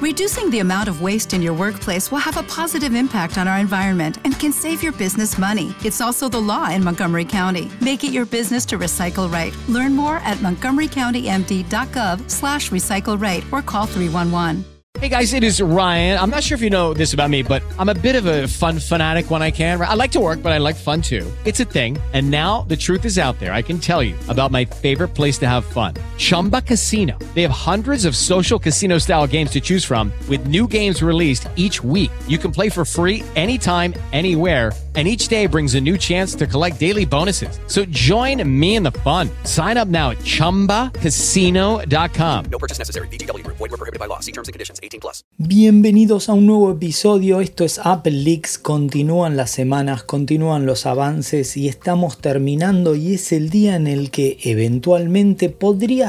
Reducing the amount of waste in your workplace will have a positive impact on our environment and can save your business money. It's also the law in Montgomery County. Make it your business to recycle right. Learn more at montgomerycountymd.gov slash recycle right or call 311. Hey guys, it is Ryan. I'm not sure if you know this about me, but I'm a bit of a fun fanatic when I can. I like to work, but I like fun too. It's a thing. And now the truth is out there. I can tell you about my favorite place to have fun Chumba Casino. They have hundreds of social casino style games to choose from, with new games released each week. You can play for free anytime, anywhere and each day brings a new chance to collect daily bonuses. So join me in the fun. Sign up now at ChumbaCasino.com. No purchase necessary. BGW. Void were prohibited by law. See terms and conditions. 18 plus. Bienvenidos a un nuevo episodio. Esto es Apple Leaks. Continúan las semanas, continúan los avances y estamos terminando y es el día en el que eventualmente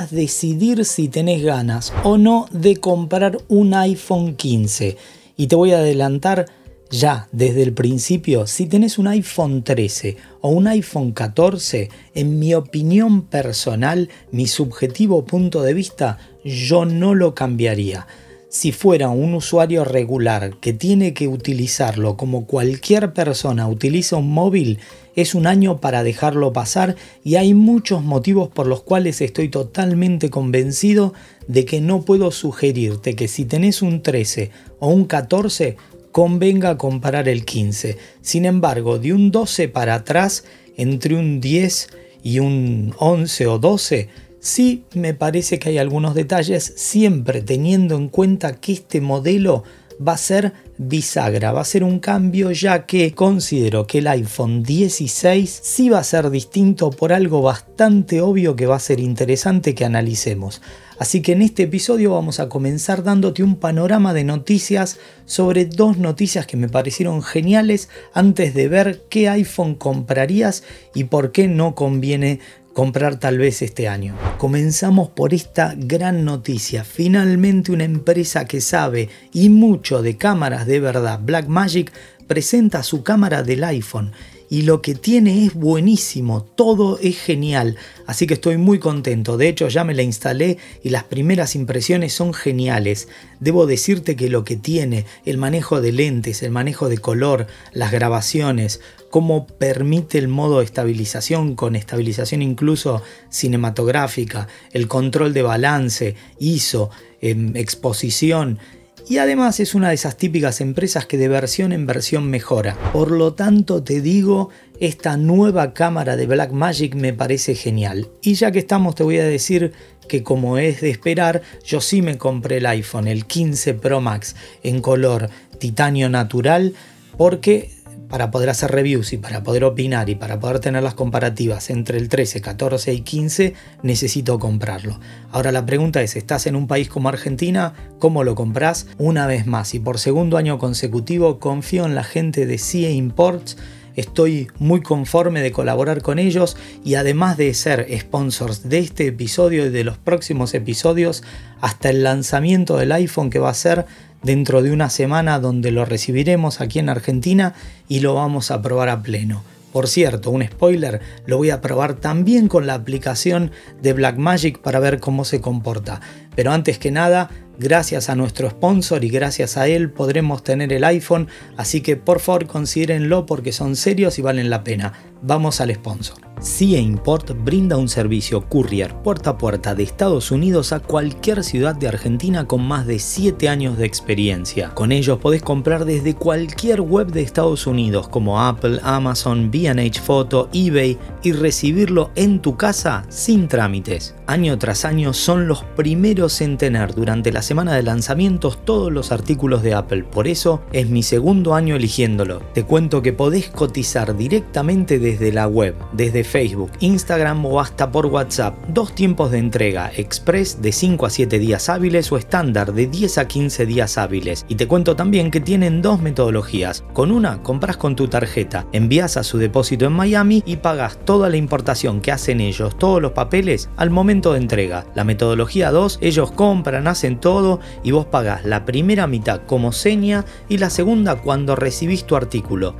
decidir si tenés ganas o no de comprar un iPhone 15. Y te voy a adelantar ya desde el principio, si tenés un iPhone 13 o un iPhone 14, en mi opinión personal, mi subjetivo punto de vista, yo no lo cambiaría. Si fuera un usuario regular que tiene que utilizarlo como cualquier persona utiliza un móvil, es un año para dejarlo pasar y hay muchos motivos por los cuales estoy totalmente convencido de que no puedo sugerirte que si tenés un 13 o un 14 convenga comparar el 15. Sin embargo, de un 12 para atrás, entre un 10 y un 11 o 12, sí me parece que hay algunos detalles, siempre teniendo en cuenta que este modelo va a ser bisagra, va a ser un cambio ya que considero que el iPhone 16 sí va a ser distinto por algo bastante obvio que va a ser interesante que analicemos. Así que en este episodio vamos a comenzar dándote un panorama de noticias sobre dos noticias que me parecieron geniales antes de ver qué iPhone comprarías y por qué no conviene comprar tal vez este año. Comenzamos por esta gran noticia. Finalmente una empresa que sabe y mucho de cámaras de verdad, Blackmagic, presenta su cámara del iPhone y lo que tiene es buenísimo, todo es genial, así que estoy muy contento, de hecho ya me la instalé y las primeras impresiones son geniales. Debo decirte que lo que tiene, el manejo de lentes, el manejo de color, las grabaciones, cómo permite el modo de estabilización con estabilización incluso cinematográfica, el control de balance, ISO, em, exposición, y además es una de esas típicas empresas que de versión en versión mejora. Por lo tanto te digo, esta nueva cámara de Blackmagic me parece genial. Y ya que estamos te voy a decir que como es de esperar, yo sí me compré el iPhone, el 15 Pro Max en color titanio natural porque para poder hacer reviews y para poder opinar y para poder tener las comparativas entre el 13, 14 y 15, necesito comprarlo. Ahora la pregunta es, ¿estás en un país como Argentina? ¿Cómo lo compras? Una vez más y por segundo año consecutivo confío en la gente de CIE Imports Estoy muy conforme de colaborar con ellos y además de ser sponsors de este episodio y de los próximos episodios, hasta el lanzamiento del iPhone que va a ser dentro de una semana donde lo recibiremos aquí en Argentina y lo vamos a probar a pleno. Por cierto, un spoiler, lo voy a probar también con la aplicación de Blackmagic para ver cómo se comporta. Pero antes que nada, gracias a nuestro sponsor y gracias a él podremos tener el iPhone, así que por favor considérenlo porque son serios y valen la pena. Vamos al sponsor. CIA Import brinda un servicio courier puerta a puerta de Estados Unidos a cualquier ciudad de Argentina con más de 7 años de experiencia. Con ellos podés comprar desde cualquier web de Estados Unidos como Apple, Amazon, B&H Photo, eBay y recibirlo en tu casa sin trámites. Año tras año son los primeros en tener durante la semana de lanzamientos todos los artículos de Apple, por eso es mi segundo año eligiéndolo. Te cuento que podés cotizar directamente desde la web, desde Facebook, Instagram o hasta por WhatsApp. Dos tiempos de entrega, express de 5 a 7 días hábiles o estándar de 10 a 15 días hábiles. Y te cuento también que tienen dos metodologías. Con una, compras con tu tarjeta, envías a su depósito en Miami y pagas toda la importación que hacen ellos, todos los papeles, al momento de entrega. La metodología 2, ellos compran, hacen todo y vos pagas la primera mitad como seña y la segunda cuando recibís tu artículo.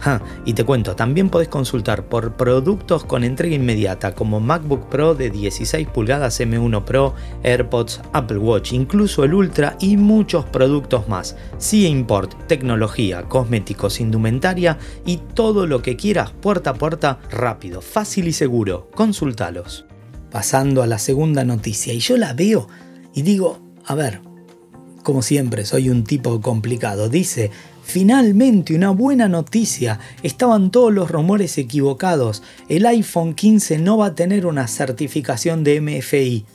y te cuento, también podés consultar por productos con entrega inmediata como MacBook Pro de 16 pulgadas M1 Pro, AirPods, Apple Watch, incluso el Ultra y muchos productos más. Si Import, tecnología, cosméticos, indumentaria y todo lo que quieras puerta a puerta, rápido, fácil y seguro. Consultalos. Pasando a la segunda noticia y yo la veo y digo, a ver, como siempre, soy un tipo complicado. Dice, finalmente una buena noticia. Estaban todos los rumores equivocados. El iPhone 15 no va a tener una certificación de MFI.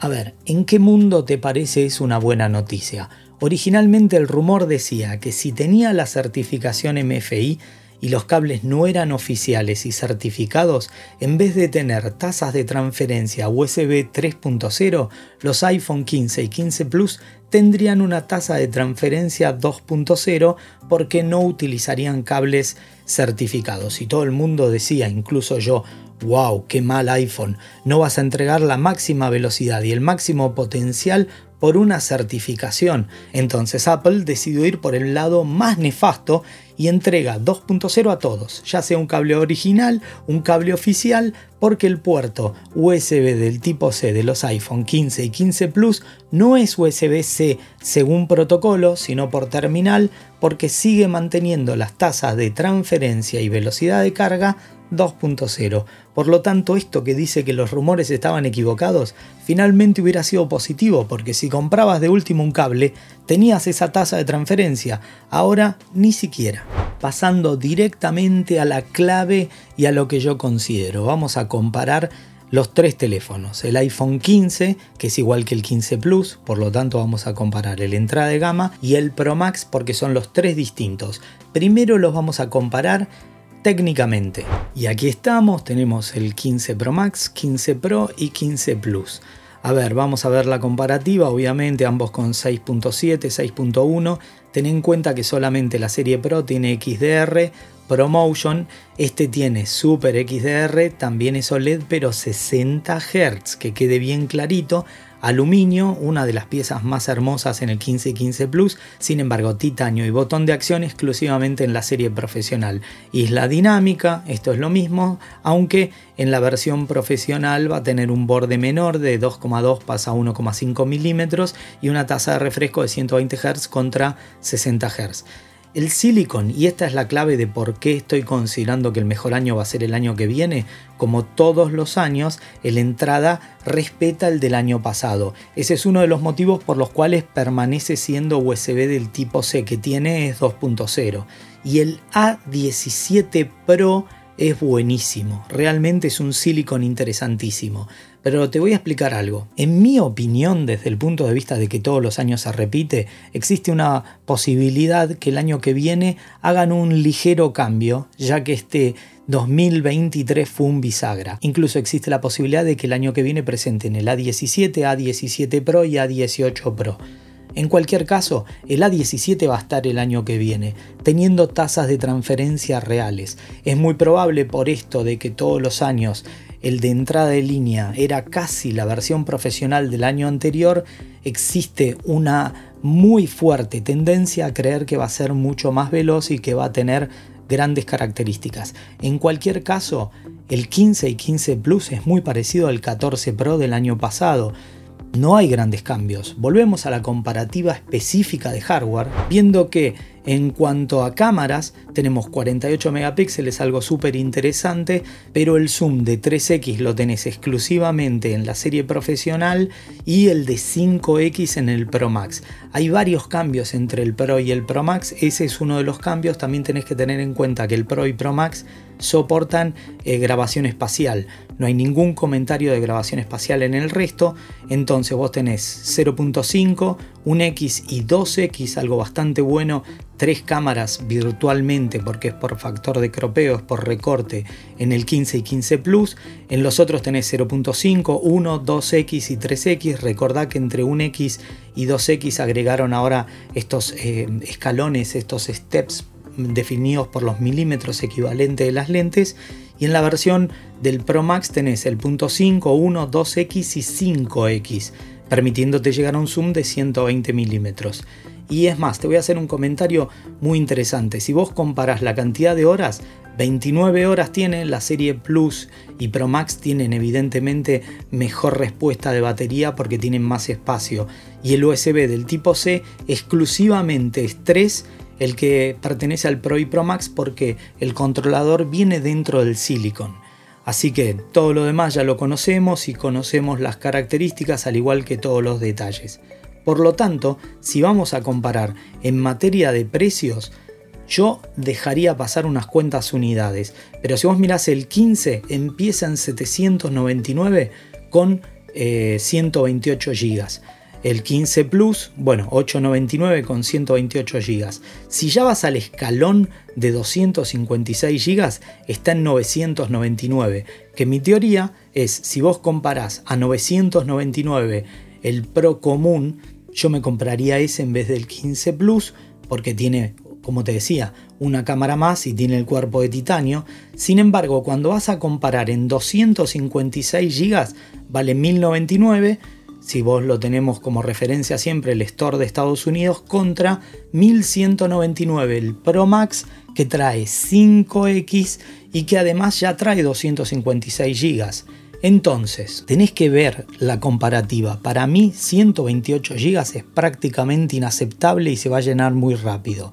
A ver, ¿en qué mundo te parece es una buena noticia? Originalmente el rumor decía que si tenía la certificación MFI, y los cables no eran oficiales y certificados, en vez de tener tasas de transferencia USB 3.0, los iPhone 15 y 15 Plus tendrían una tasa de transferencia 2.0 porque no utilizarían cables certificados. Y todo el mundo decía, incluso yo, wow, qué mal iPhone, no vas a entregar la máxima velocidad y el máximo potencial por una certificación. Entonces Apple decidió ir por el lado más nefasto y entrega 2.0 a todos, ya sea un cable original, un cable oficial, porque el puerto USB del tipo C de los iPhone 15 y 15 Plus no es USB-C según protocolo, sino por terminal, porque sigue manteniendo las tasas de transferencia y velocidad de carga 2.0. Por lo tanto, esto que dice que los rumores estaban equivocados, finalmente hubiera sido positivo, porque si comprabas de último un cable, tenías esa tasa de transferencia, ahora ni siquiera. Pasando directamente a la clave y a lo que yo considero, vamos a comparar los tres teléfonos. El iPhone 15, que es igual que el 15 Plus, por lo tanto vamos a comparar el entrada de gama, y el Pro Max porque son los tres distintos. Primero los vamos a comparar técnicamente. Y aquí estamos, tenemos el 15 Pro Max, 15 Pro y 15 Plus. A ver, vamos a ver la comparativa, obviamente ambos con 6.7, 6.1. Ten en cuenta que solamente la serie Pro tiene XDR, ProMotion, este tiene Super XDR, también es OLED, pero 60 Hz, que quede bien clarito aluminio, una de las piezas más hermosas en el 1515 Plus, sin embargo titanio y botón de acción exclusivamente en la serie profesional. Isla dinámica, esto es lo mismo, aunque en la versión profesional va a tener un borde menor de 2,2 pasa a 1,5 milímetros y una tasa de refresco de 120 Hz contra 60 Hz. El silicon, y esta es la clave de por qué estoy considerando que el mejor año va a ser el año que viene, como todos los años, el entrada respeta el del año pasado. Ese es uno de los motivos por los cuales permanece siendo USB del tipo C, que tiene es 2.0. Y el A17 Pro es buenísimo, realmente es un silicon interesantísimo. Pero te voy a explicar algo. En mi opinión, desde el punto de vista de que todos los años se repite, existe una posibilidad que el año que viene hagan un ligero cambio, ya que este 2023 fue un bisagra. Incluso existe la posibilidad de que el año que viene presenten el A17, A17 Pro y A18 Pro. En cualquier caso, el A17 va a estar el año que viene, teniendo tasas de transferencia reales. Es muy probable por esto de que todos los años el de entrada de línea era casi la versión profesional del año anterior, existe una muy fuerte tendencia a creer que va a ser mucho más veloz y que va a tener grandes características. En cualquier caso, el 15 y 15 Plus es muy parecido al 14 Pro del año pasado no hay grandes cambios. Volvemos a la comparativa específica de hardware, viendo que en cuanto a cámaras, tenemos 48 megapíxeles, algo súper interesante, pero el zoom de 3X lo tenés exclusivamente en la serie profesional y el de 5X en el Pro Max. Hay varios cambios entre el Pro y el Pro Max, ese es uno de los cambios, también tenés que tener en cuenta que el Pro y Pro Max soportan eh, grabación espacial. No hay ningún comentario de grabación espacial en el resto. Entonces vos tenés 0.5, un X y 2X, algo bastante bueno. Tres cámaras virtualmente porque es por factor de cropeo, es por recorte en el 15 y 15 Plus. En los otros tenés 0.5, 1, 2X y 3X. Recordá que entre 1X y 2X agregaron ahora estos eh, escalones, estos steps definidos por los milímetros equivalentes de las lentes y en la versión del Pro Max tenés el punto 5, 1, 2X y 5X. permitiéndote llegar a un zoom de 120 milímetros. Y es más, te voy a hacer un comentario muy interesante. Si vos comparas la cantidad de horas, 29 horas tiene la serie Plus y Pro Max tienen evidentemente mejor respuesta de batería porque tienen más espacio. Y el USB del tipo C exclusivamente es 3 el que pertenece al Pro y Pro Max porque el controlador viene dentro del silicon. Así que todo lo demás ya lo conocemos y conocemos las características al igual que todos los detalles. Por lo tanto, si vamos a comparar en materia de precios, yo dejaría pasar unas cuentas unidades. Pero si vos mirás el 15, empieza en 799 con 128 eh, GB. El 15 Plus, bueno, 899 con 128 GB. Si ya vas al escalón de 256 GB, está en 999. Que mi teoría es, si vos comparás a 999 el Pro común, yo me compraría ese en vez del 15 Plus porque tiene, como te decía, una cámara más y tiene el cuerpo de titanio. Sin embargo, cuando vas a comparar en 256 GB, vale 1099. Si vos lo tenemos como referencia siempre, el store de Estados Unidos contra 1199 el Pro Max que trae 5X y que además ya trae 256 GB. Entonces, tenés que ver la comparativa. Para mí, 128 GB es prácticamente inaceptable y se va a llenar muy rápido.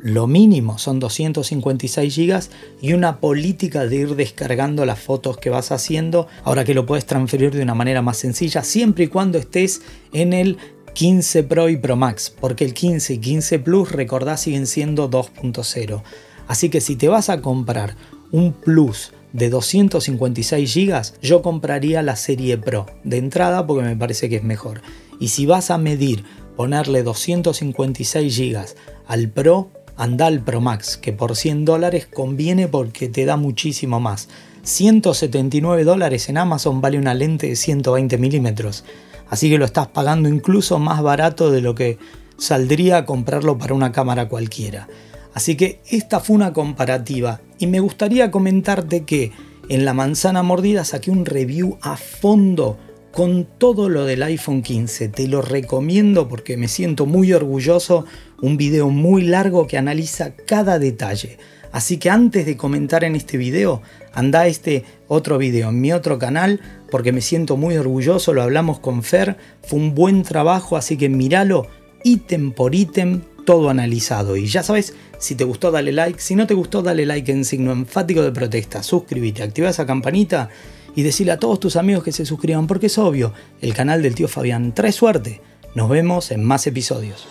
Lo mínimo son 256 GB y una política de ir descargando las fotos que vas haciendo, ahora que lo puedes transferir de una manera más sencilla, siempre y cuando estés en el 15 Pro y Pro Max, porque el 15 y 15 Plus, recordá, siguen siendo 2.0. Así que si te vas a comprar un Plus de 256 GB, yo compraría la serie Pro de entrada porque me parece que es mejor. Y si vas a medir ponerle 256 GB al Pro, anda al Pro Max, que por 100 dólares conviene porque te da muchísimo más. 179 dólares en Amazon vale una lente de 120 milímetros, así que lo estás pagando incluso más barato de lo que saldría a comprarlo para una cámara cualquiera. Así que esta fue una comparativa y me gustaría comentarte que en la manzana mordida saqué un review a fondo con todo lo del iPhone 15. Te lo recomiendo porque me siento muy orgulloso. Un video muy largo que analiza cada detalle. Así que antes de comentar en este video, anda este otro video en mi otro canal porque me siento muy orgulloso. Lo hablamos con Fer. Fue un buen trabajo, así que míralo ítem por ítem todo analizado. Y ya sabes, si te gustó dale like, si no te gustó dale like en signo enfático de protesta, suscríbete, activa esa campanita y decirle a todos tus amigos que se suscriban porque es obvio, el canal del tío Fabián trae suerte. Nos vemos en más episodios.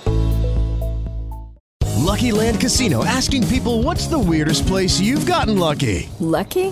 Lucky Land Casino asking people what's the weirdest place you've gotten lucky? Lucky?